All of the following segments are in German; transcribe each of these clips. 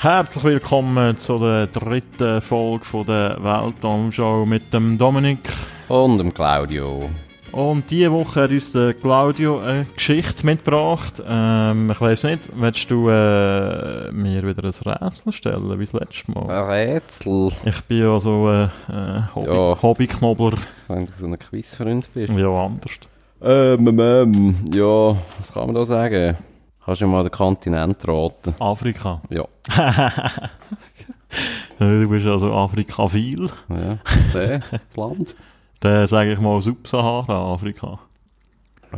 Herzlich willkommen zu der dritten Folge von der Weltraumschau mit dem Dominik. Und dem Claudio. Und diese Woche hat uns der Claudio eine Geschichte mitgebracht. Ähm, ich weiss nicht, willst du äh, mir wieder ein Rätsel stellen, wie das letzte Mal? Ein Rätsel? Ich bin ja so ein äh, Hobby Ja. Hobbyknobler. Wenn du so ein Quizfreund bist. Ja, anders. Ähm, ähm, ja, was kann man da sagen? Kannst du mal den Kontinent raten? Afrika. Ja, Du bist also Afrikaphil. ja, der, das Land. Dann sage ich mal Subsahara-Afrika.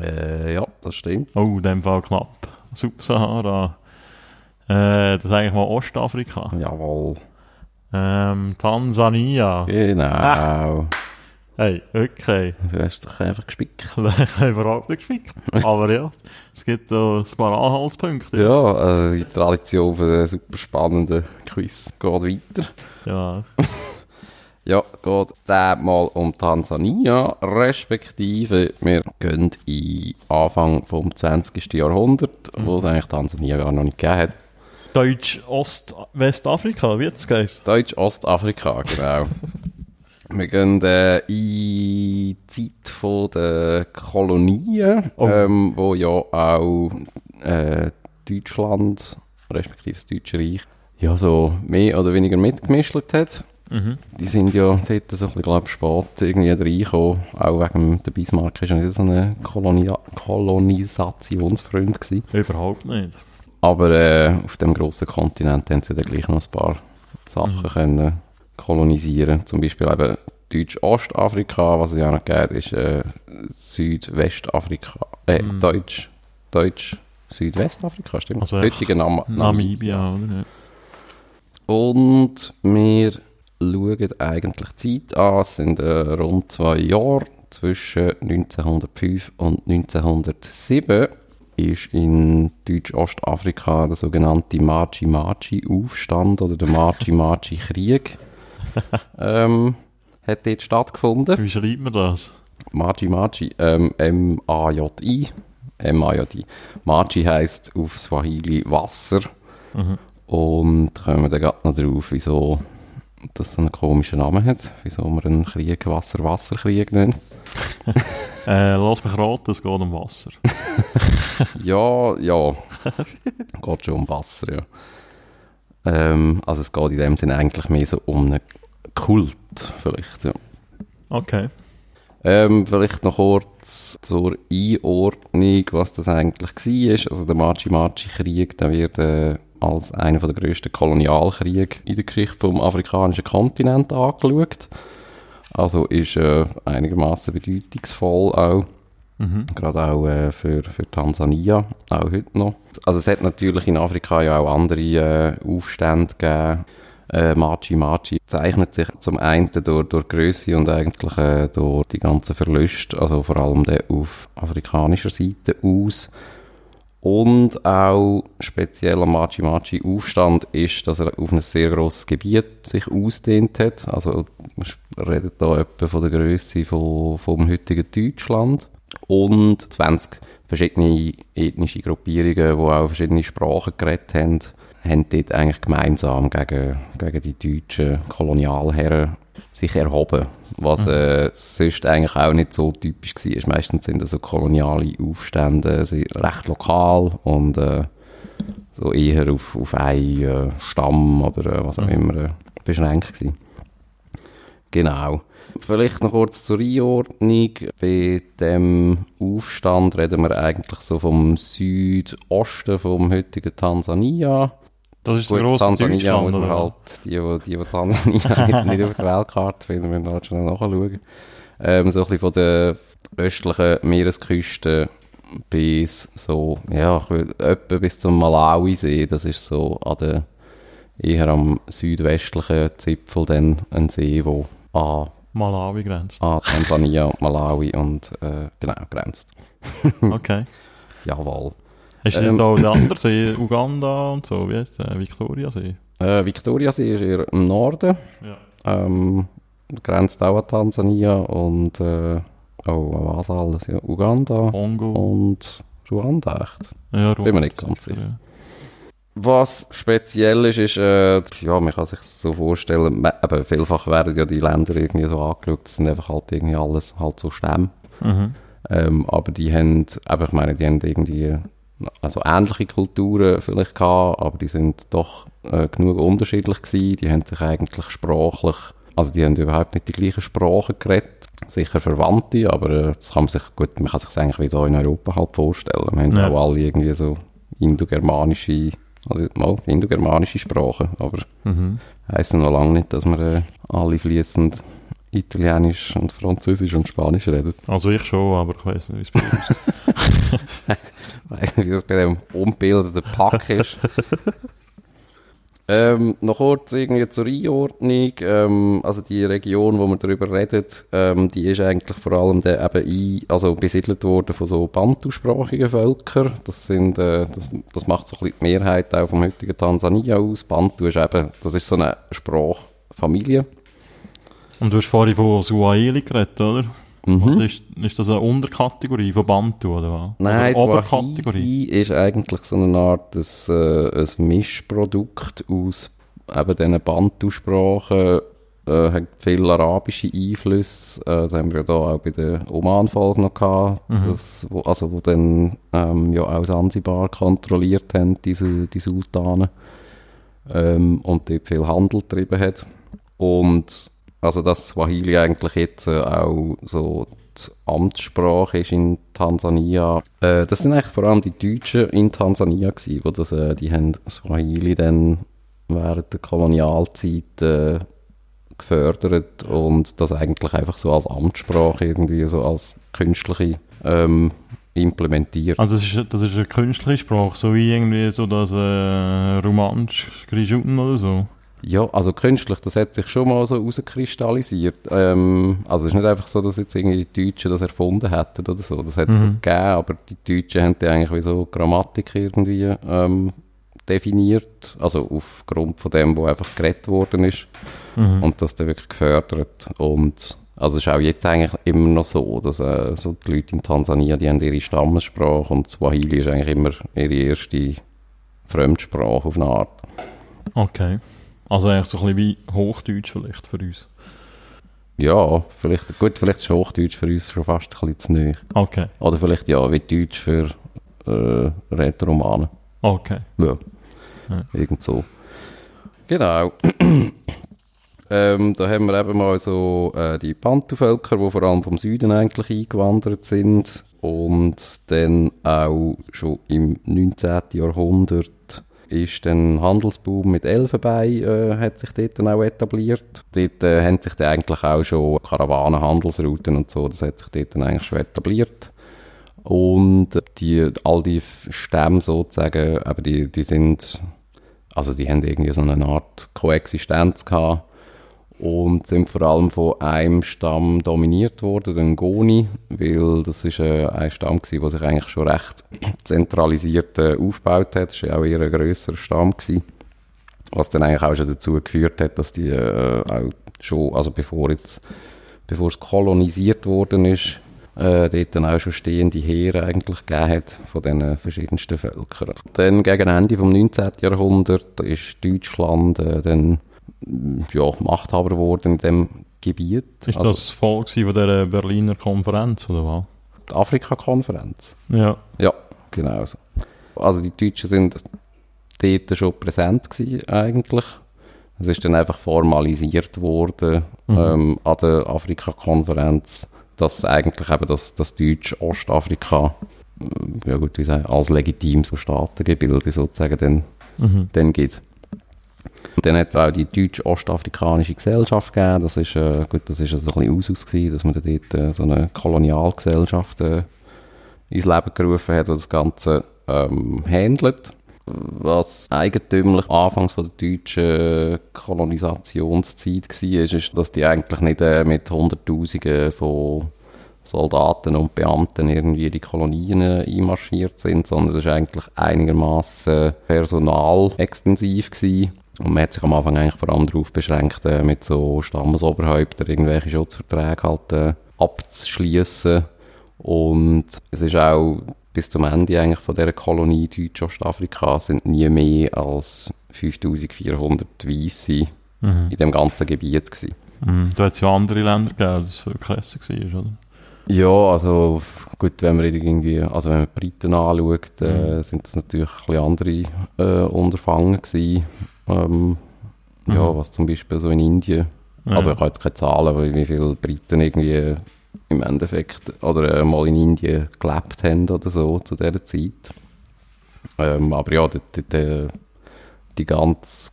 Äh, ja, das stimmt. Oh, in dem Fall knapp. Subsahara. Äh, das sage ich mal Ostafrika. Jawohl. Ähm, Tansania. Genau. Hey, okay. Du hast dich einfach gespickt. ich habe überhaupt nicht gespickt. Aber ja, es gibt da ein paar Anhaltspunkte. Ja, also die Tradition von den super spannenden Quiz geht weiter. Ja. Ja, geht dann mal um Tansania, respektive wir gehen in Anfang vom 20. Jahrhundert, wo es eigentlich Tansania gar noch nicht gegeben hat. Deutsch-Ost-Westafrika, wie das geht. Deutsch-Ostafrika, genau. Wir gehen äh, in die Zeit der Kolonien, Oh. ähm, wo ja auch äh, Deutschland, respektive das Deutsche Reich, ja so mehr oder weniger mitgemischt hat. Mhm. Die sind ja dort so ein bisschen, glaub, spät irgendwie reingekommen. Auch wegen der Bismarck ist ja nicht so ein Kolonia Kolonisationsfreund gewesen. Überhaupt nicht. Aber äh, auf dem grossen Kontinent haben sie dann gleich noch ein paar Sachen können kolonisieren. Zum Beispiel eben Deutsch-Ostafrika, was es ja noch gibt, ist äh, Südwestafrika. Äh, Deutsch, Deutsch, Südwestafrika, stimmt. Also das heutige Nam Namibia, oder? Und wir schauen eigentlich die Zeit an. Es sind äh, rund zwei Jahre. Zwischen 1905 und 1907 ist in Deutsch-Ostafrika der sogenannte Maji-Maji-Aufstand oder der Maji-Maji-Krieg ähm, hat dort stattgefunden. Wie schreibt man das? Maji Maji, ähm, M-A-J-I. M-A-J-I. Maji heisst auf Swahili Wasser. Und kommen wir dann gerade noch drauf, wieso das so einen komischen Namen hat. Wieso man einen Krieg Wasser-Wasserkrieg nennt. Äh, lass mich raten, es geht um Wasser. Ja, ja. geht schon um Wasser, ja. Ähm, also es geht in dem Sinne eigentlich mehr so um einen Kult, vielleicht, ja. Okay. Ähm, vielleicht noch kurz zur Einordnung, was das eigentlich war. Also der Machi-Machi-Krieg, der wird äh, als einer der grössten Kolonialkriege in der Geschichte vom afrikanischen Kontinent angeschaut. Also ist äh, einigermaßen bedeutungsvoll auch. Gerade auch äh, für, für Tansania, auch heute noch. Also es hat natürlich in Afrika ja auch andere äh, Aufstände gegeben. Äh, Machi Machi zeichnet sich zum einen durch, durch Größe und eigentlich äh, durch die ganzen Verluste, also vor allem der auf afrikanischer Seite aus. Und auch speziell am Machi Machi Aufstand ist, dass er auf ein sehr grosses Gebiet sich ausdehnt hat. Also man redet da etwa von der Größe von, vom heutigen Deutschland. Und 20 verschiedene ethnische Gruppierungen, die auch verschiedene Sprachen geredet haben, haben dort eigentlich gemeinsam gegen, gegen die deutschen Kolonialherren sich erhoben. Was äh, sonst eigentlich auch nicht so typisch war. Meistens sind das so koloniale Aufstände recht lokal und äh, so eher auf, auf einen äh, Stamm oder äh, was auch immer äh, beschränkt gewesen. Genau. Vielleicht noch kurz zur Einordnung. Bei dem Aufstand reden wir eigentlich so vom Südosten vom heutigen Tansania. Das ist Gut, der grosse Tansania muss man halt, die, die, die, Tansania nicht, auf der Weltkarte finden, müssen wir halt schnell nachschauen. Ähm, so ein bisschen von der östlichen Meeresküste bis so, ja, ich würde etwa bis zum Malawi-See, das ist so an der, eher am südwestlichen Zipfel dann ein See, wo an, Malawi grenzt. an Tansania Malawi und, äh, genau, grenzt. Okay. Jawohl. Hast du Ähm. da auch den anderen See, Uganda und so, wie heißt der? Victoria-See? Äh, Victoria-See ist eher im Norden. Ja. Ähm, grenzt auch an Tansania und äh, oh, an was alles? Ja, Uganda Kongo. und Ruanda, echt? ja, bin mir nicht ganz sicher. Ja. Was speziell ist, ist, äh, ja, man kann sich so vorstellen, eben vielfach werden ja die Länder irgendwie so angeschaut, das sind einfach halt irgendwie alles halt so Stämme. Mhm. Ähm, aber die haben, aber ich meine, die haben irgendwie also ähnliche Kulturen vielleicht gehabt, aber die sind doch äh, genug unterschiedlich gewesen. Die haben sich eigentlich sprachlich, also die haben überhaupt nicht die gleiche Sprache geredet. Sicher Verwandte, aber äh, das kann man sich, gut, man kann sich eigentlich wie hier in Europa halt vorstellen. Wir haben ja. auch alle irgendwie so indogermanische, also mal indogermanische Sprachen, aber mhm. heisst noch lange nicht, dass wir äh, alle fließend Italienisch und Französisch und Spanisch reden. Also ich schon, aber ich weiß nicht, wie es bei uns ist. ich weiß nicht, wie das bei dem unbildeten Pack ist. Ähm, noch kurz irgendwie zur Einordnung. Ähm, also die Region, wo man darüber redet, ähm, die ist eigentlich vor allem der, eben ein, also besiedelt worden von so bantusprachigen Völkern. Das sind, äh, das, das macht so ein bisschen die Mehrheit auch vom heutigen Tansania aus. Bantu ist eben, das ist so eine Sprachfamilie. Und du hast vorhin von Suaheli geredet, oder? Mhm. Also ist, ist das eine Unterkategorie von Bantu, oder was? Nein, oder Oberkategorie? ist eigentlich so eine Art des, äh, ein Mischprodukt aus eben diesen Bantu-Sprachen, äh, hat viele arabische Einflüsse, äh, das haben wir ja da auch bei der Oman-Folge noch gehabt, mhm. das, wo, also wo dann ähm, ja auch Sansibar kontrolliert haben, diese, die Sultanen, ähm, und dort viel Handel getrieben hat. Und also dass Swahili eigentlich jetzt äh, auch so die Amtssprache ist in Tansania. Äh, das sind eigentlich vor allem die Deutschen in Tansania gewesen, wo das, äh, die haben Swahili dann während der Kolonialzeit äh, gefördert und das eigentlich einfach so als Amtssprache irgendwie so als künstliche ähm, implementiert. Also das ist, das ist eine künstliche Sprache, so wie irgendwie so das äh, Romansch Grischuten oder so? Ja, also künstlich, das hat sich schon mal so rauskristallisiert. Ähm, also es ist nicht einfach so, dass jetzt irgendwie die Deutschen das erfunden hätten oder so. Das hat es mhm. gegeben, aber die Deutschen haben die eigentlich wie so Grammatik irgendwie ähm, definiert. Also aufgrund von dem, wo einfach geredet worden ist. Mhm. Und das dann wirklich gefördert. Und also es ist auch jetzt eigentlich immer noch so, dass äh, so die Leute in Tansania, die haben ihre Stammessprache und Swahili ist eigentlich immer ihre erste Fremdsprache auf eine Art. Okay. Also eigentlich so ein bisschen wie Hochdeutsch vielleicht für uns. Ja, vielleicht, gut, vielleicht ist Hochdeutsch für uns schon fast ein bisschen zu neu. Okay. Oder vielleicht ja, wie Deutsch für äh, Rätoromane. Okay. Ja, ja. irgend so. Genau. ähm, da haben wir eben mal so äh, die Pantuvölker, die vor allem vom Süden eigentlich eingewandert sind und dann auch schon im 19. Jahrhundert ist dann Handelsboom mit Elfenbein äh, hat sich dort dann auch etabliert. Dort äh, haben sich dann eigentlich auch schon Karawanen, Handelsrouten und so, das hat sich dort dann eigentlich schon etabliert. Und die, all die Stämme sozusagen, aber die, die sind, also die haben irgendwie so eine Art Koexistenz gehabt und sind vor allem von einem Stamm dominiert worden, den Goni, weil das ist äh, ein Stamm gewesen, der sich eigentlich schon recht zentralisiert äh, aufgebaut hat. Das war auch eher ein grösserer Stamm gewesen, was dann eigentlich auch schon dazu geführt hat, dass die äh, auch schon, also bevor jetzt, bevor es kolonisiert worden ist, äh, dort dann auch schon stehende Heere eigentlich gegeben hat von den verschiedensten Völkern. Dann gegen Ende des 19. Jahrhunderts ist Deutschland äh, dann ja, Machthaber geworden in dem Gebiet. Ist also, das voll von der Berliner Konferenz oder was? Die Afrika-Konferenz? Ja. Ja, genau so. Also die Deutschen sind dort schon präsent gewesen, eigentlich. Es ist dann einfach formalisiert worden mhm. ähm, an der Afrika-Konferenz, dass eigentlich eben das, das Deutsch-Ostafrika äh, ja gut, wie sagen, als legitimes Staatengebilde sozusagen dann, mhm. dann gibt. Und dann hat es auch die deutsch-ostafrikanische Gesellschaft gegeben. Das ist, äh, gut, das ist also ein bisschen Usus gewesen, dass man dort äh, so eine Kolonialgesellschaft äh, ins Leben gerufen hat, die das Ganze ähm, handelt. Was eigentümlich anfangs von der deutschen Kolonisationszeit war, ist, dass die eigentlich nicht äh, mit Hunderttausenden von Soldaten und Beamten irgendwie in die Kolonien einmarschiert sind, sondern das war eigentlich einigermaßen personalextensiv gewesen. Und man hat sich am Anfang eigentlich vor allem darauf beschränkt, äh, mit so Stammesoberhäuptern irgendwelche Schutzverträge halt äh, abzuschließen. Und es ist auch bis zum Ende eigentlich von dieser Kolonie Deutsch-Ostafrika sind nie mehr als 5400 Weisse Mhm. in dem ganzen Gebiet gewesen. Mhm. Da hat es ja andere Länder gegeben, das viel krasser war, oder? Ja, also gut, wenn man irgendwie, also wenn man die Briten anschaut, äh, Mhm. sind das natürlich ein bisschen andere äh, Unterfangen gewesen. Ähm, Ja, Mhm. was zum Beispiel so in Indien, Ja. also ich habe jetzt keine Zahlen, wie viele Briten irgendwie im Endeffekt oder äh, mal in Indien gelebt haben oder so zu dieser Zeit. Ähm, aber ja, die, die, die, die ganze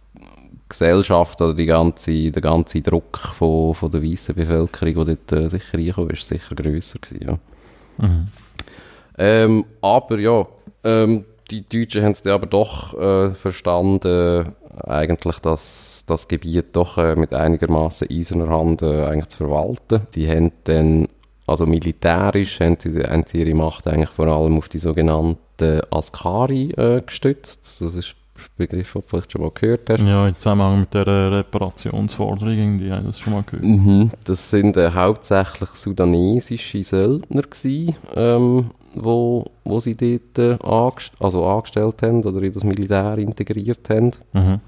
Gesellschaft oder die ganze, der ganze Druck von, von der weißen Bevölkerung, die dort äh, sicher reinkommt, ist sicher grösser gewesen, ja. Mhm. Ähm, aber ja, ähm, die Deutschen haben es dann aber doch äh, verstanden, eigentlich das, das Gebiet doch äh, mit einigermaßen eiserner Hand äh, eigentlich zu verwalten. Die haben dann, also militärisch, haben sie, haben sie ihre Macht eigentlich vor allem auf die sogenannten Askari äh, gestützt. Das ist ein Begriff, den du vielleicht schon mal gehört hast. Ja, im Zusammenhang mit dieser Reparationsforderung, irgendwie, habe ich das schon mal gehört. Mhm, das sind äh, hauptsächlich sudanesische Söldner gewesen, ähm, wo, wo sie dort äh, angest also angestellt haben oder in das Militär integriert haben. Mhm.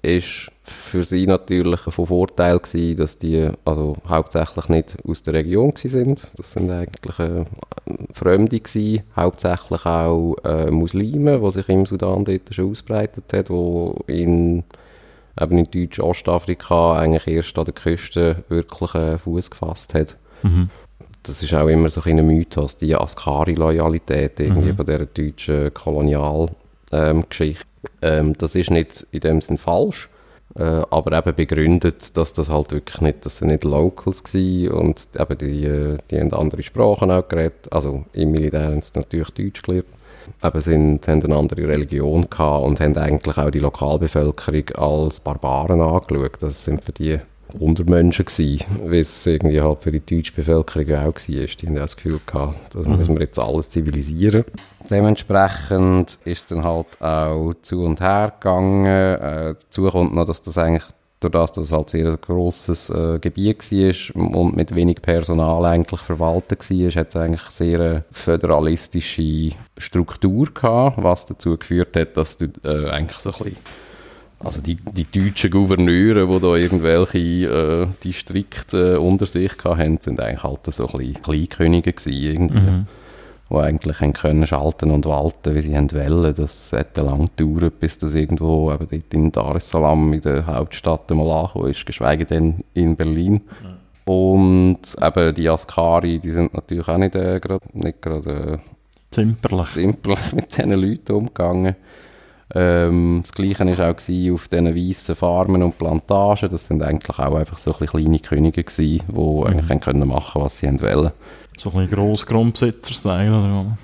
Ist für sie natürlich von Vorteil gewesen, dass die also hauptsächlich nicht aus der Region sind. Das sind eigentlich äh, Fremde gewesen, hauptsächlich auch äh, Muslime, die sich im Sudan dort schon ausbreitet hat, wo in eben in Deutsch-Ostafrika eigentlich erst an der Küste wirklich äh, Fuß gefasst hat. Mhm. Das ist auch immer so ein Mythos, die Askari-Loyalität irgendwie Mhm. von dieser deutschen Kolonialgeschichte. Ähm, das ist nicht in dem Sinn falsch, äh, aber eben begründet, dass das halt wirklich nicht, das sind nicht Locals gewesen und eben die, äh, die haben andere Sprachen auch geredet, also im Militär haben sie natürlich Deutsch gelernt, eben sind, haben eine andere Religion gehabt und haben eigentlich auch die Lokalbevölkerung als Barbaren angeschaut. Das sind für die Untermenschen gewesen, wie es irgendwie halt für die deutsche Bevölkerung auch war. Die haben das Gefühl gehabt, das müssen wir jetzt alles zivilisieren. Dementsprechend ist es dann halt auch zu und her gegangen. Äh, dazu kommt noch, dass das eigentlich durch das, dass es halt sehr ein grosses äh, Gebiet war und mit wenig Personal eigentlich verwaltet war, hat es eigentlich sehr eine föderalistische Struktur gehabt, was dazu geführt hat, dass du äh, eigentlich so ein bisschen also die, die deutschen Gouverneure, die da irgendwelche äh, Distrikte äh, unter sich hatten, sind eigentlich halt so ein bisschen Kleinkönige gewesen, irgendwie, Mhm. die eigentlich haben können schalten und walten, wie sie haben wollen. Das hätte lang gedauert, bis das irgendwo eben dort in Dar es Salaam, in der Hauptstadt, mal angekommen ist, geschweige denn in Berlin. Und eben die Askari, die sind natürlich auch nicht äh, gerade nicht gerade, äh, Zimperlich. simpel mit diesen Leuten umgegangen. Ähm, das Gleiche war auch gewesen auf diesen weißen Farmen und Plantagen. Das sind eigentlich auch einfach so ein kleine Könige gewesen, die eigentlich haben können machen was sie wollen. So ein bisschen Grossgrundbesitzer-Style, oder?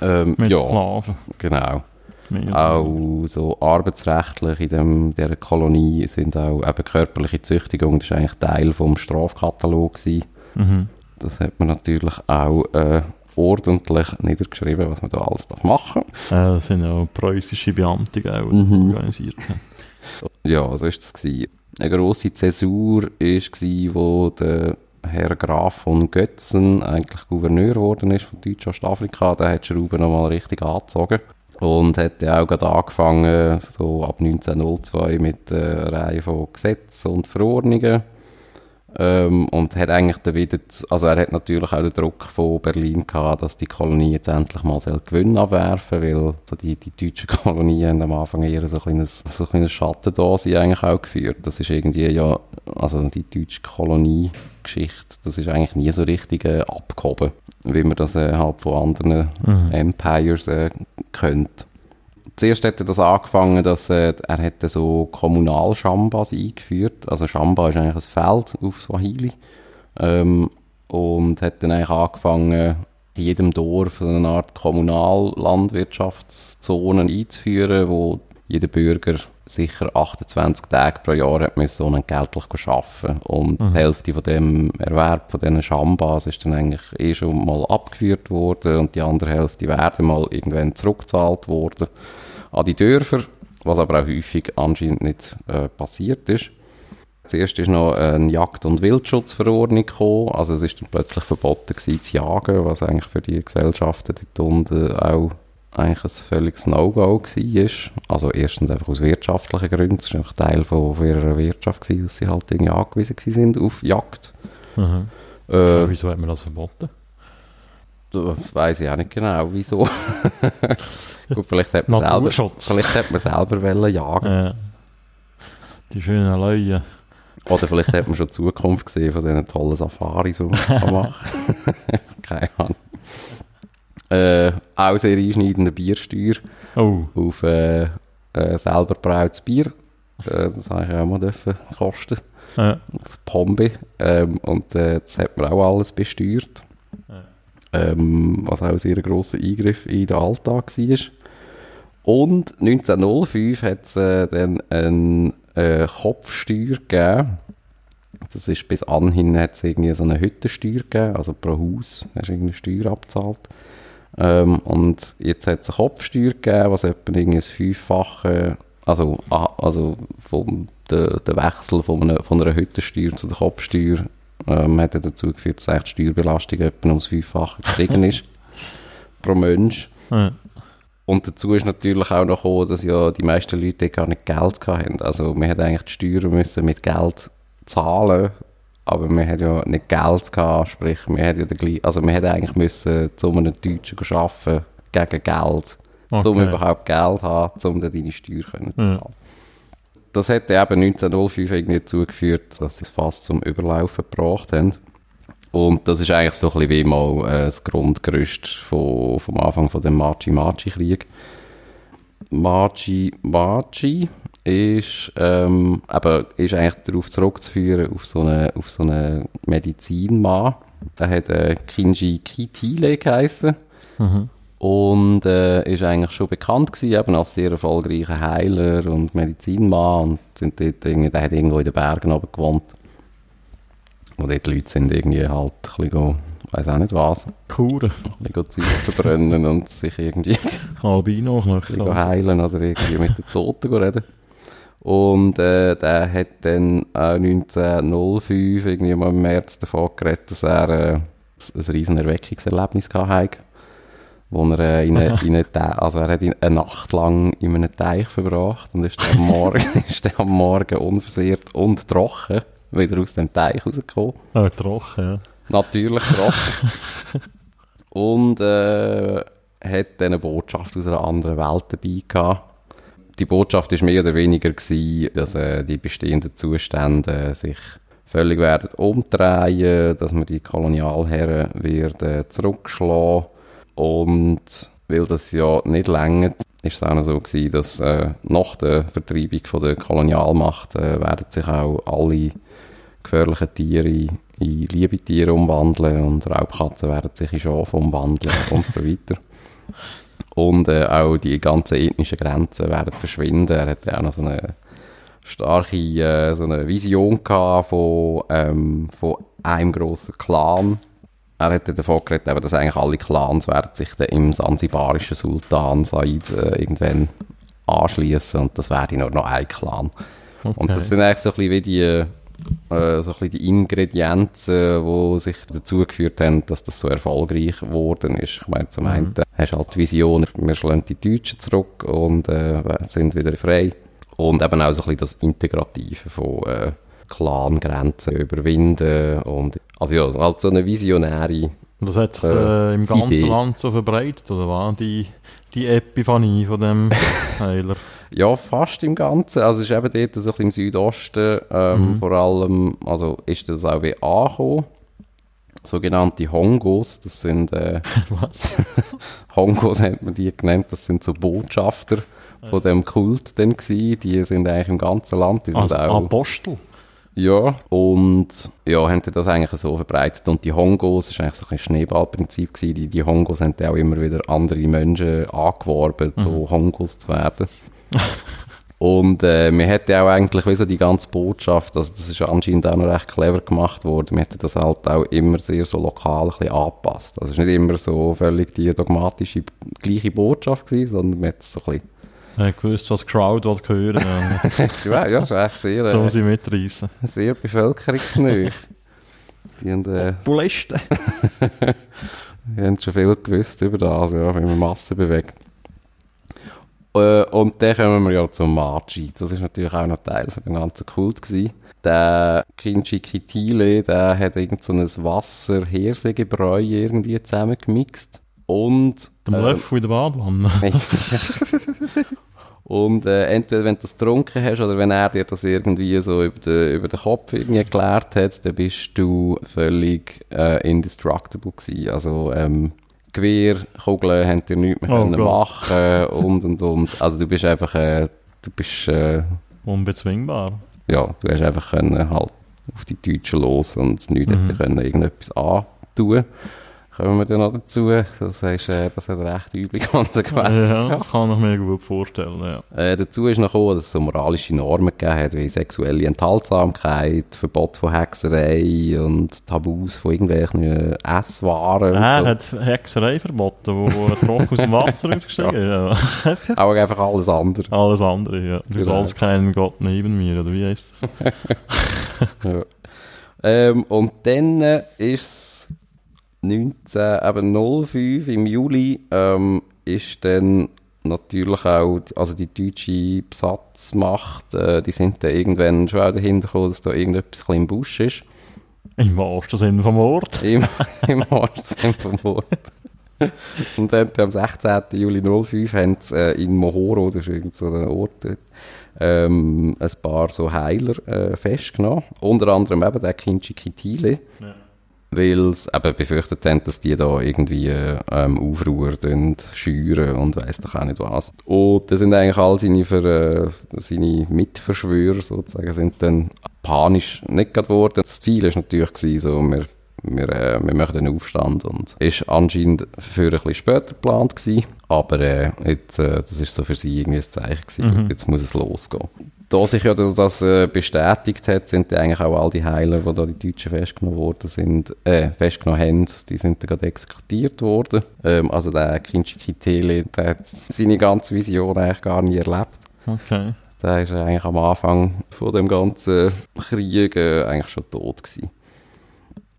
Ähm, Mit ja, Sklaven. genau. Oder Auch so arbeitsrechtlich in dem, dieser Kolonie sind auch eben körperliche Züchtigung, das ist eigentlich Teil vom Strafkatalog gewesen. Mhm. Das hat man natürlich auch äh, ordentlich niedergeschrieben, was man da alles darf machen Äh, das sind ja auch preußische Beamte, die das Mhm. organisiert haben. Ja, so ist es gewesen. Eine grosse Zäsur ist gsi, wo der Herr Graf von Götzen eigentlich Gouverneur geworden ist von Deutsch-Ostafrika. Der hat Schrauben nochmal richtig angezogen. Und hat ja auch gerade angefangen, so ab 1902 mit einer Reihe von Gesetzen und Verordnungen. Ähm, und hat eigentlich dann wieder, also er hat natürlich auch den Druck von Berlin gehabt, dass die Kolonie jetzt endlich mal Gewinn abwerfen weil so die, die deutschen Kolonien haben am Anfang eher so ein kleines, so ein kleines Schattendasein eigentlich auch geführt. Das ist irgendwie ja, also die deutsche Koloniegeschichte, das ist eigentlich nie so richtig äh, abgehoben, wie man das äh, halt von anderen Mhm. Empires äh, kennt. Zuerst hat er das angefangen, dass äh, er hätte so Kommunalschambas eingeführt. Also Shamba ist eigentlich ein Feld auf Swahili. Ähm, und hat dann eigentlich angefangen, in jedem Dorf eine Art Kommunallandwirtschaftszonen einzuführen, wo jeder Bürger sicher 28 Tage pro Jahr hat müssen unentgeltlich arbeiten Und Mhm. die Hälfte von dem Erwerb von diesen Schambas ist dann eigentlich eh schon mal abgeführt worden und die andere Hälfte werden mal irgendwann zurückgezahlt worden an die Dörfer, was aber auch häufig anscheinend nicht äh, passiert ist. Zuerst ist noch eine Jagd- und Wildschutzverordnung gekommen. Also es ist dann plötzlich verboten gewesen, zu jagen, was eigentlich für die Gesellschaften dort unten auch eigentlich ein völliges No-Go war. Also erstens einfach aus wirtschaftlichen Gründen. Es war einfach Teil von, von ihrer Wirtschaft, gewesen, dass sie halt irgendwie angewiesen sind auf Jagd. Mhm. Äh, Wieso hat man das verboten? Das weiss ich auch nicht genau, wieso. Gut, vielleicht hat man selber, vielleicht hat man selber wollen jagen. Ja. Die schönen Leute. Oder vielleicht hat man schon die Zukunft gesehen von diesen tollen Safaris, die man kann machen Keine Ahnung. Äh, auch sehr einschneidende Biersteuer Oh, auf äh, äh, selber brautes Bier. Äh, das habe ich auch mal dürfen kosten. ja. Das Pombe. Ähm, und äh, das hat man auch alles besteuert. Ähm, was auch ein sehr grosser Eingriff in den Alltag war. Und 1905 hat es äh, dann eine äh, Kopfsteuer gegeben. Das ist bis anhin hat es irgendwie so eine Hüttensteuer gegeben, also pro Haus hast du irgendeine Steuer abgezahlt. Ähm, und jetzt hat es eine Kopfsteuer gegeben, was etwa irgendwie Fünffache, also, ah, also vom, der, der Wechsel von einer, von einer Hüttensteuer zu der Kopfsteuer ähm, hat ja dazu geführt, dass die Steuerbelastung etwa ums Fünffache gestiegen ist pro Mensch. Ja. Und dazu ist natürlich auch noch gekommen, dass ja die meisten Leute gar nicht Geld hatten. Also man hat eigentlich die Steuern müssen mit Geld zahlen, aber man hat ja nicht Geld gehabt, sprich man hat ja den also man hat eigentlich müssen zu einem Deutschen arbeiten gegen Geld, um Okay. überhaupt Geld zu haben, um dann deine Steuer können zu Ja. Das hat eben 1905 irgendwie dazu geführt, dass sie es fast zum Überlaufen gebracht haben. Und das ist eigentlich so ein bisschen wie mal äh, das Grundgerüst von, vom Anfang von dem Machi-Machi-Krieg. Machi-Machi ist, ähm, eben, ist eigentlich darauf zurückzuführen, auf so einen so eine Medizinmann. Der hat äh, Kinji Kitile geheissen. Mhm. Und äh, ist eigentlich schon bekannt gewesen, eben als sehr erfolgreicher Heiler und Medizinmann. Und sind dort irgendwie, der hat irgendwo in den Bergen oben gewohnt. Wo dort die Leute sind irgendwie halt ein bisschen, weiss auch nicht was, Kuren. ein bisschen Zeug verbrennen und sich irgendwie Albino ein bisschen heilen oder irgendwie mit den Toten reden. Und äh, der hat dann auch 1905 irgendwie mal im März davon geredet, dass er äh, ein riesen Erweckungserlebnis hatte. Wo er, äh, in eine, in eine, Te- also er hat in- eine Nacht lang in einem Teich verbracht und ist am Morgen, ist dann am Morgen unversehrt und trocken wieder aus dem Teich rausgekommen. Ah, trocken, ja. Natürlich trocken. und äh, hat dann eine Botschaft aus einer anderen Welt dabei gehabt. Die Botschaft ist mehr oder weniger gewesen, dass äh, die bestehenden Zustände sich völlig werden umdrehen, dass man die Kolonialherren werden zurückschlagen und weil das ja nicht länger ist es auch noch so gewesen, dass äh, nach der Vertreibung von der Kolonialmacht äh, werden sich auch alle gefährlichen Tiere in liebe Tiere umwandeln und Raubkatzen werden sich in Schafe umwandeln und so weiter. Und äh, auch die ganzen ethnischen Grenzen werden verschwinden. Er hatte auch noch so eine starke äh, so eine Vision von, ähm, von einem grossen Clan. Er hat davon geredet, eben, dass eigentlich alle Clans werden sich dann im sansibarischen Sultan Said äh, irgendwann anschließen und das wäre nur noch ein Clan. Und das sind eigentlich so ein bisschen wie die, äh, so ein bisschen die Ingredienzen, die sich dazu geführt haben, dass das so erfolgreich geworden ist. Ich meine, zum einen hast du halt die Vision, wir schlagen die Deutschen zurück und äh, sind wieder frei. Und eben auch so ein bisschen das Integrative von äh, Clan-Grenzen überwinden und also ja, halt so eine visionäre Und das hat sich Äh, äh, im ganzen Idee. Land so verbreitet, oder war die, die Epiphanie von dem Heiler? Ja, fast im Ganzen. Also es ist eben dort so ein bisschen im Südosten ähm, vor allem, also ist das auch wie angekommen. Sogenannte Hongos, das sind, äh, Was? Hongos hat man die genannt, das sind so Botschafter von dem Kult dann gewesen. Die sind eigentlich im ganzen Land, die sind Also auch... Apostel? Ja, und ja, haben das eigentlich so verbreitet. Und die Hongos, das war eigentlich so ein Schneeballprinzip, gewesen. die, die Hongos haben auch immer wieder andere Menschen angeworben, so Hongos zu werden. und äh, wir hätten auch eigentlich wie so die ganze Botschaft, also das ist anscheinend auch noch recht clever gemacht worden, wir hätten das halt auch immer sehr so lokal ein bisschen angepasst. Also es ist nicht immer so völlig die dogmatische gleiche Botschaft gewesen, sondern man hat es so ein bisschen Er hat gewusst, was die Crowd will hören ja, ja, das ist echt sehr. So äh, sie mitreißen. sehr bevölkerungsnah. Die haben, äh, Populisten. die haben schon viel gewusst über das, ja, wie man Massen bewegt. Äh, und dann kommen wir ja zum Magi. Das ist natürlich auch noch Teil von dem ganzen Kult gewesen. Der Kinchi Kitile, der hat irgend so ein Wasser-Hirsegebräu irgendwie zusammengemixt. Und... Der äh, Löffel in der Badewanne. Und äh, entweder wenn du das getrunken hast oder wenn er dir das irgendwie so über den, über den Kopf irgendwie erklärt hat, dann bist du völlig äh, indestructible gewesen. Also ähm, Gewehr, Kugeln haben dir nichts mehr Oh können machen und und und. Also du bist einfach, äh, du bist, äh, Unbezwingbar. ja, du hast einfach können halt auf die Deutschen los und nichts mhm. können irgendetwas antun. Kommen wir dann noch dazu. Das, heißt, äh, das hat recht üble Konsequenzen. Ja, das kann ich mir gut vorstellen, ja. Äh, dazu ist noch gekommen, dass es so moralische Normen gegeben hat, wie sexuelle Enthaltsamkeit, Verbot von Hexerei und Tabus von irgendwelchen äh, Esswaren. Er und hat Hexerei verboten, wo er trocken aus dem Wasser rausgestiegen ist. Ja. so. Aber einfach alles andere. Alles andere, ja. Du Genau. sollst keinen Gott neben mir, oder wie heißt das? Ja. Ähm, und dann äh, ist es 1905 im Juli ähm, ist dann natürlich auch, die- also die deutsche Besatzmacht, äh, die sind dann irgendwann schon auch dahinter gekommen, dass da irgendetwas im Busch ist. Im wahrsten Sinne vom Wort. Im, im wahrsten Sinne vom Wort. Und dann am 16. Juli 05 haben sie äh, in Mohoro, das ist irgend so ein Ort ähm, ein paar so Heiler äh, festgenommen. Unter anderem eben der Kinchi Kitile, Ja. Weil sie eben befürchtet haben, dass die da irgendwie äh, ähm, Aufruhr schüren und weiss doch auch nicht was. Und da sind eigentlich all seine, Ver, äh, seine Mitverschwörer sozusagen sind dann panisch nicht geworden. Das Ziel ist natürlich gewesen, so, wir, wir, äh, wir machen einen Aufstand und ist anscheinend für ein bisschen später geplant gewesen. Aber äh, jetzt, äh, das ist so für sie irgendwie ein Zeichen gewesen. Mhm. Jetzt muss es losgehen. Da sich ja das, das äh, bestätigt hat, sind eigentlich auch all die Heiler, die da die Deutschen festgenommen worden sind, äh, festgenommen haben, die sind gerade exekutiert worden. Ähm, also der Kinchi Kitele, der hat seine ganze Vision eigentlich gar nie erlebt. Okay. Der ist eigentlich am Anfang von dem ganzen Krieg äh, eigentlich schon tot gewesen.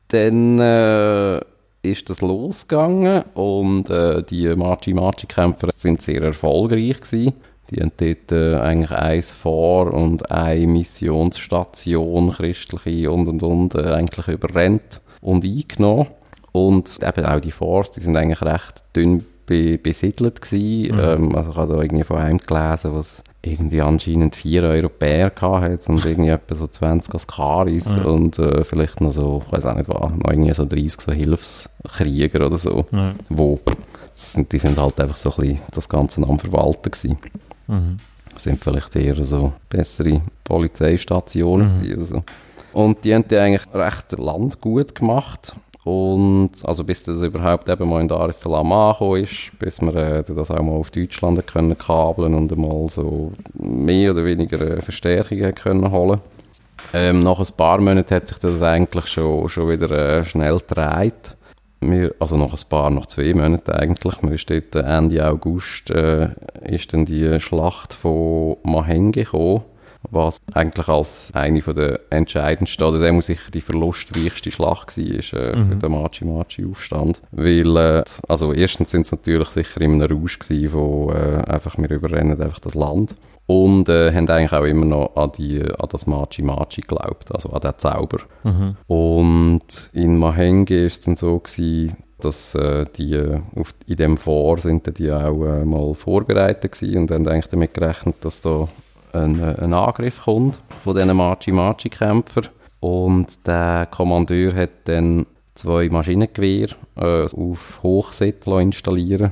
Dann äh, ist das losgegangen und äh, die Machi-Machi-Kämpfer sind sehr erfolgreich gewesen. Die haben dort äh, eigentlich eins vor und eine Missionsstation, christliche und und und, äh, eigentlich überrennt und eingenommen. Und eben auch die Force, die sind eigentlich recht dünn be besiedelt gewesen. Mhm. Ähm, also ich habe da irgendwie von einem gelesen, was irgendwie anscheinend vier Europäer gehabt hat und irgendwie etwa so 20 Askaris Ja. und äh, vielleicht noch so, ich weiß auch nicht was, noch irgendwie so 30 so Hilfskrieger oder so, Ja. wo die sind halt einfach so ein bisschen das Ganze am Verwalten gewesen. Mhm. Sind vielleicht eher so bessere Polizeistationen Mhm. gewesen oder so. Und die haben die eigentlich recht Land gut gemacht. Und also bis das überhaupt eben mal in Dar es Salaam angekommen ist, bis wir äh, das auch mal auf Deutschland können kabeln und einmal so mehr oder weniger äh, Verstärkungen können holen. Ähm, nach ein paar Monaten hat sich das eigentlich schon, schon wieder äh, schnell gedreht. Wir, also nach ein paar, nach zwei Monaten eigentlich. Wir ist dort äh, Ende August äh, ist dann die Schlacht von Mahenge gekommen, was eigentlich als eine von der entscheidendsten, oder der muss sicher die verlustreichste Schlacht war, ist äh, Mhm. den Machi-Machi-Aufstand. Weil, äh, also erstens sind es natürlich sicher in einem Rausch gewesen, wo äh, einfach, wir überrennen einfach das Land. Und äh, haben eigentlich auch immer noch an, die, an das Machi-Machi geglaubt, also an den Zauber. Mhm. Und in Mahenge ist es dann so gewesen, dass äh, die äh, auf, in dem Vor sind dann die auch äh, mal vorbereitet gewesen und haben eigentlich damit gerechnet, dass da ein, äh, ein Angriff kommt von diesen Machi-Machi-Kämpfern. Und der Kommandeur hat dann zwei Maschinengewehre äh, auf Hochsitz installieren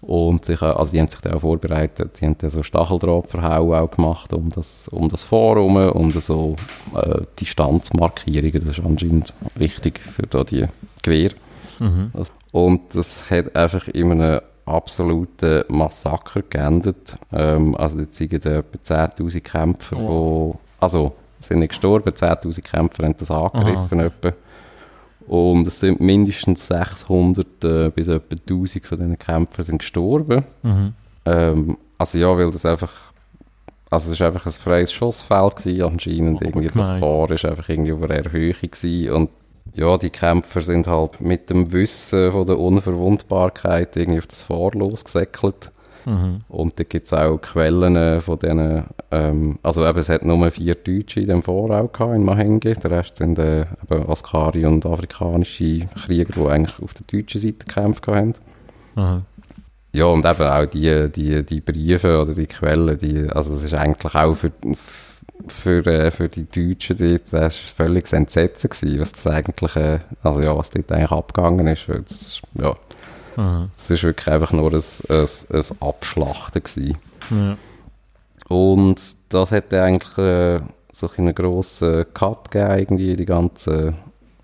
und sich, also die haben sich dann auch vorbereitet, die haben dann so Stacheldrahtverhauen auch gemacht um das, um das Forum und so äh, Distanzmarkierungen, das ist anscheinend wichtig für da die Gewehre. Mhm. Das- Und das hat einfach in einem absoluten Massaker geendet. Ähm, also dort sind etwa 10'000 Kämpfer, Wow. die, also sind nicht gestorben, 10'000 Kämpfer haben das angegriffen. etwa. Und es sind mindestens 600 äh, bis etwa 1000 von diesen Kämpfern sind gestorben. Mhm. Ähm, Also ja, weil das einfach, also es war einfach ein freies Schussfeld gewesen, anscheinend. Oh, irgendwie das. Fahren ist einfach irgendwie auf einer Erhöhung gewesen. und ja, die Kämpfer sind halt mit dem Wissen von der Unverwundbarkeit irgendwie auf das Fahr losgesäckelt. Mhm. Und da gibt es auch Quellen äh, von denen, ähm, also eben, es hat nur vier Deutsche in dem Vorau gehabt, in Mahenge. Der Rest sind äh, eben Askari und afrikanische Krieger, die eigentlich auf der deutschen Seite gekämpft haben. Aha. Ja, und eben auch die, die, die Briefe oder die Quellen, die, also das ist eigentlich auch für, für, äh, für die Deutschen dort, das war völlig Entsetzen gewesen, was das eigentlich, äh, also ja, was dort eigentlich abgegangen ist. Das, ist- ja, Aha. das ist wirklich einfach nur ein, ein, ein Abschlachten gewesen. Ja. Und das hätte eigentlich äh, so einen grossen Cut gegeben, irgendwie die ganze,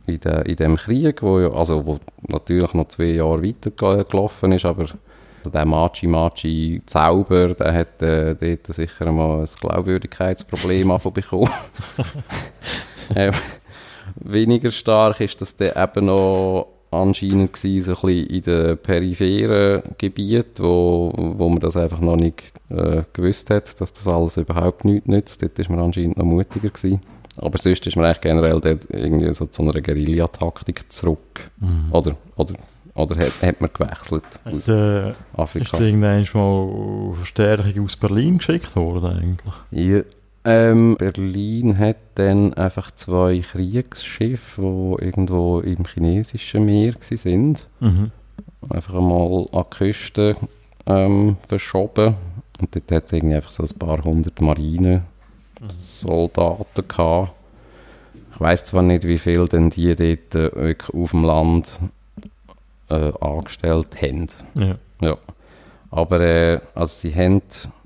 in, de, in dem Krieg, wo, ja- also, wo natürlich noch zwei Jahre weiter ge- gelaufen ist, aber also der Machi-Machi-Zauber, der hat äh, dort sicher mal ein Glaubwürdigkeitsproblem bekommen. ähm, weniger stark ist das dann eben noch anscheinend gewesen, so ein bisschen in den peripheren Gebieten, wo, wo man das einfach noch nicht äh, gewusst hat, dass das alles überhaupt nichts nützt. Dort ist man anscheinend noch mutiger gewesen. Aber sonst ist man eigentlich generell dort irgendwie so zu einer Guerillataktik zurück. Mhm. Oder, oder, oder hat, hat man gewechselt aus Ist, äh, ist Afrika? irgendwann mal Verstärkung aus Berlin geschickt worden eigentlich? Ja, ähm, Berlin hat dann einfach zwei Kriegsschiffe, die irgendwo im chinesischen Meer sind, Mhm. einfach einmal an die Küste ähm, verschoben. Und dort hat es irgendwie einfach so ein paar hundert Marinesoldaten gehabt. Ich weiß zwar nicht, wie viel denn die dort äh, wirklich auf dem Land äh, angestellt haben. Ja. Ja. Aber äh, also sie haben,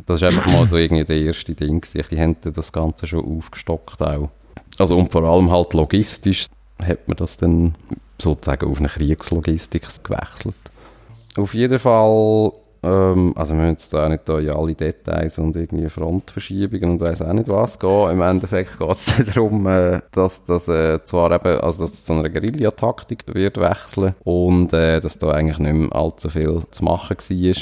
das ist einfach mal so irgendwie der erste Ding, gewesen. die haben das Ganze schon aufgestockt auch. Also und vor allem halt logistisch hat man das dann sozusagen auf eine Kriegslogistik gewechselt. Auf jeden Fall, ähm, also wir müssen jetzt da nicht in alle Details und irgendwie Frontverschiebungen und weiss auch nicht was gehen. Im Endeffekt geht es darum, äh, dass das äh, zwar eben, also dass es zu einer Guerillataktik wird wechseln und äh, dass da eigentlich nicht mehr allzu viel zu machen war.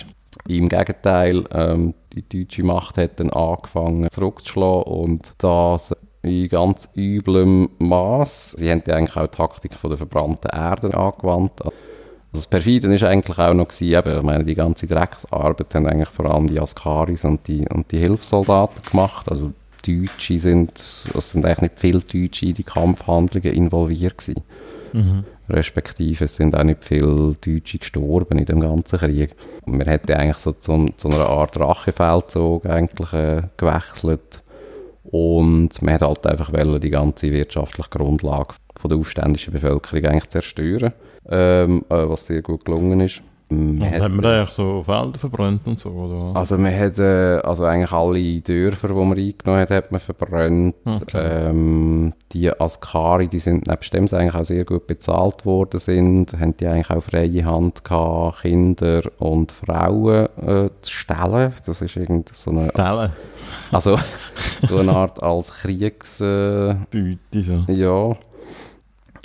Im Gegenteil, ähm, die deutsche Macht hat dann angefangen zurückzuschlagen und das in ganz üblem Maß. Sie haben ja eigentlich auch die Taktik von der verbrannten Erde angewandt. Also das Perfide ist eigentlich auch noch gewesen, eben, ich meine, die ganze Drecksarbeit haben eigentlich vor allem die Askaris und die, und die Hilfssoldaten gemacht. Also Deutsche sind, es sind eigentlich nicht viele Deutsche in die Kampfhandlungen involviert gewesen. Mhm. Respektive es sind auch nicht viele Deutsche gestorben in dem ganzen Krieg. Und man hätte eigentlich so zu, zu einer Art Rachefeldzug eigentlich äh, gewechselt. Und man hat halt einfach wollen, die ganze wirtschaftliche Grundlage von der aufständischen Bevölkerung eigentlich zerstören, ähm, äh, was sehr gut gelungen ist. Man Und hat- hat man da eigentlich so Felder verbrannt und so? Oder? also man hat äh, also eigentlich alle Dörfer, die man eingenommen hat, hat man verbrannt. Okay. Ähm, die Askari, die sind nebst dem eigentlich auch sehr gut bezahlt worden sind, haben die eigentlich auch freie Hand gehabt, Kinder und Frauen äh, zu stellen. Das ist irgend so eine, Tellen, also so eine Art als Kriegs... Äh, Beute, so. ja.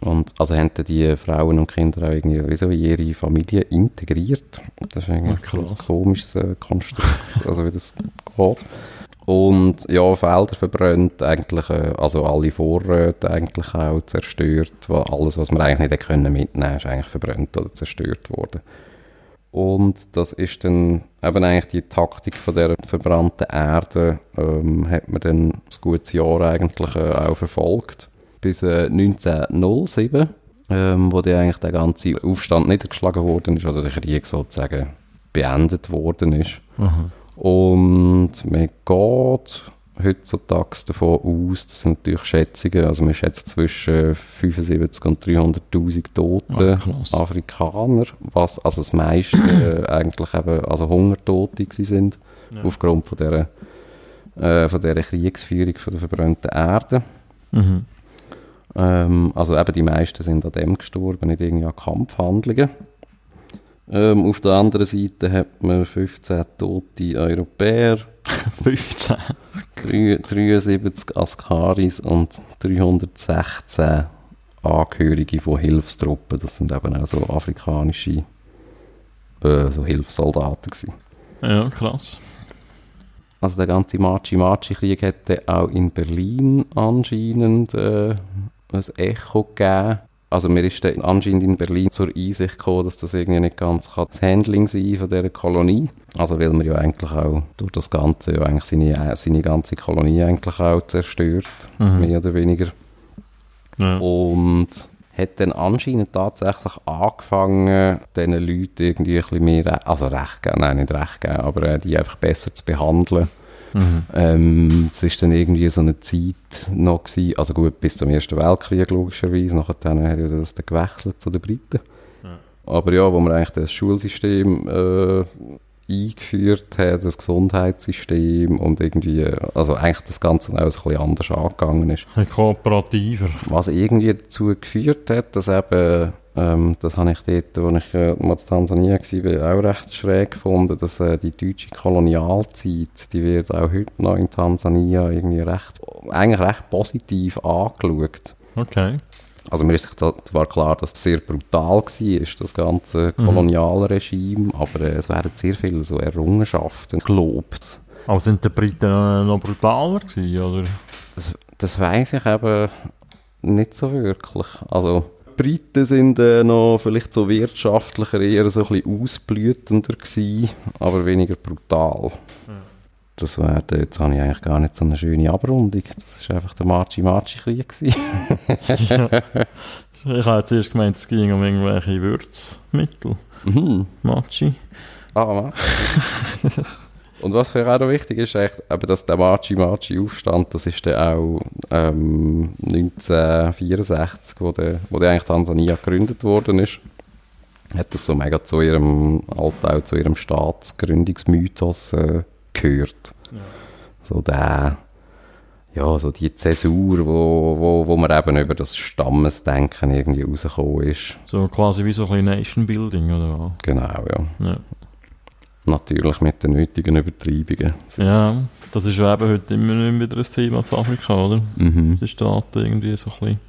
Und also haben dann die Frauen und Kinder auch irgendwie wie so in ihre Familie integriert. Das ist eigentlich krass. ein komisches äh, Konstrukt, also wie das geht. Und ja, Felder verbrannt, eigentlich, äh, also alle Vorräte eigentlich auch zerstört. Alles, was man eigentlich nicht können mitnehmen ist eigentlich verbrannt oder zerstört worden. Und das ist dann eben eigentlich die Taktik von der verbrannten Erde, ähm, hat man dann ein gutes Jahr eigentlich äh, auch verfolgt. Bis äh, 1907, ähm, wo dann eigentlich der ganze Aufstand niedergeschlagen worden ist, oder der Krieg sozusagen beendet worden ist. Aha. Und man geht heutzutage davon aus, das sind natürlich Schätzungen, also man schätzt zwischen 75 und 300'000 Tote Ah, krass. Afrikaner, was also das meiste äh, eigentlich eben, also Hungertote sind, Ja. aufgrund von dieser, äh, von dieser Kriegsführung von der verbrannten Erde. Mhm. Ähm, also eben die meisten sind an dem gestorben, nicht irgendwie an Kampfhandlungen. Ähm, auf der anderen Seite hat man 15 tote Europäer, 15. drei- 73 Askaris und 316 Angehörige von Hilfstruppen. Das sind eben auch so afrikanische äh, so Hilfssoldaten gewesen. Ja, krass. also der ganze Machi-Machi-Krieg hätte auch in Berlin anscheinend äh, ein Echo gegeben. Also mir ist dann anscheinend in Berlin zur Einsicht gekommen, dass das irgendwie nicht ganz das Handling sein von dieser Kolonie. Also weil man ja eigentlich auch durch das Ganze ja eigentlich seine, äh, seine ganze Kolonie eigentlich auch zerstört, Mhm. mehr oder weniger. Ja. Und hat dann anscheinend tatsächlich angefangen, diesen Leuten irgendwie ein bisschen mehr, also Recht geben, nein, nicht Recht geben, aber äh, die einfach besser zu behandeln. Mhm. Ähm, es ist dann irgendwie so eine Zeit noch gewesen, also gut, bis zum Ersten Weltkrieg logischerweise, nachher dann hat ja das dann gewechselt zu den Briten. Ja. Aber ja, wo man eigentlich das Schulsystem äh, eingeführt hat, das Gesundheitssystem und irgendwie, äh, also eigentlich das Ganze auch ein bisschen anders angegangen ist. Ein kooperativer. Was irgendwie dazu geführt hat, dass eben, ähm, das habe ich dort, wo ich äh, mal in Tansania war, auch recht schräg gefunden, dass äh, die deutsche Kolonialzeit, die wird auch heute noch in Tansania irgendwie recht, eigentlich recht positiv angeschaut. Okay. Also mir ist zwar- klar, dass es sehr brutal war, das ganze Mhm. Kolonialregime, aber äh, es werden sehr viele so Errungenschaften gelobt. Aber sind die Briten äh, noch brutaler gewesen, oder? Das, das weiß ich eben nicht so wirklich. Also, Briten sind äh, noch vielleicht so wirtschaftlicher, eher so ein bisschen ausblütender gewesen, aber weniger brutal. Das wäre, jetzt habe ich eigentlich gar nicht so eine schöne Abrundung. Das war einfach der Machi-Machi-Krieg. gewesen. Ich habe jetzt erst gemeint, es ging um irgendwelche Würzmittel. mhm. Machi. Ah, Machi. Und was für auch wichtig ist, echt, eben, dass der Machi-Machi-Aufstand, das ist dann auch ähm, 1964, wo der, wo der eigentlich Tansania gegründet worden ist, hat das so mega zu ihrem, auch zu ihrem Staatsgründungsmythos äh, gehört. Ja. So der, ja, so die Zäsur, wo, wo, wo man eben über das Stammesdenken irgendwie rausgekommen ist. So quasi wie so ein bisschen Nation Building, oder was? Genau, ja. Ja. Natürlich mit den nötigen Übertreibungen. ja, das ist ja eben heute immer wieder ein Thema zu Afrika, oder? Mhm. Die Staaten irgendwie so ein bisschen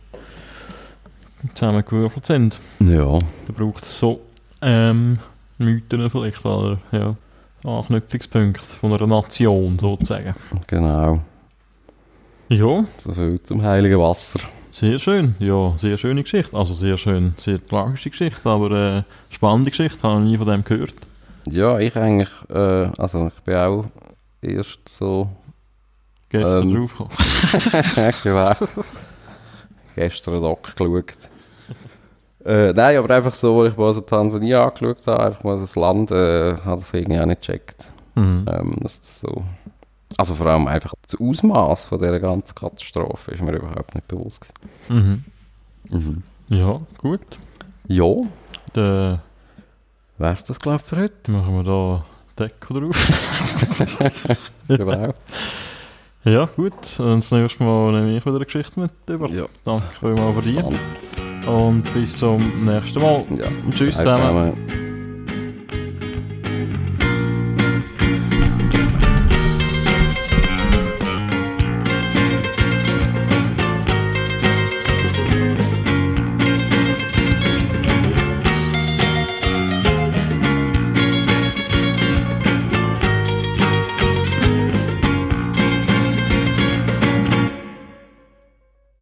zusammengewürfelt sind. Ja. Da braucht es so ähm, Mythen vielleicht, oder ja, Anknüpfungspunkte von einer Nation sozusagen. Genau, Ja, so viel zum heiligen Wasser. sehr schön. Ja, sehr schöne Geschichte. Also sehr schön, sehr tragische Geschichte, aber äh, spannende Geschichte, habe ich nie von dem gehört. Ja, ich eigentlich, äh, also ich bin auch erst so, Gestern Ähm. draufgekommen. genau, gestern Doc geschaut. Äh, nein, aber einfach so, als ich mal so Tansania angeschaut habe, einfach mal so das Land, äh, hat das irgendwie auch nicht gecheckt. Mhm. Ähm, das so, also vor allem einfach das Ausmaß von dieser ganzen Katastrophe ist mir überhaupt nicht bewusst gewesen. Mhm. Mhm. Ja, gut. Ja, Dann wär's das glaube ich für heute. machen wir da Deko drauf. genau. ja, gut. Dann das nächste Mal nehme ich wieder eine Geschichte mit über. Ja. Danke vielmals für dich. Und bis zum nächsten Mal. Ja. Tschüss zusammen.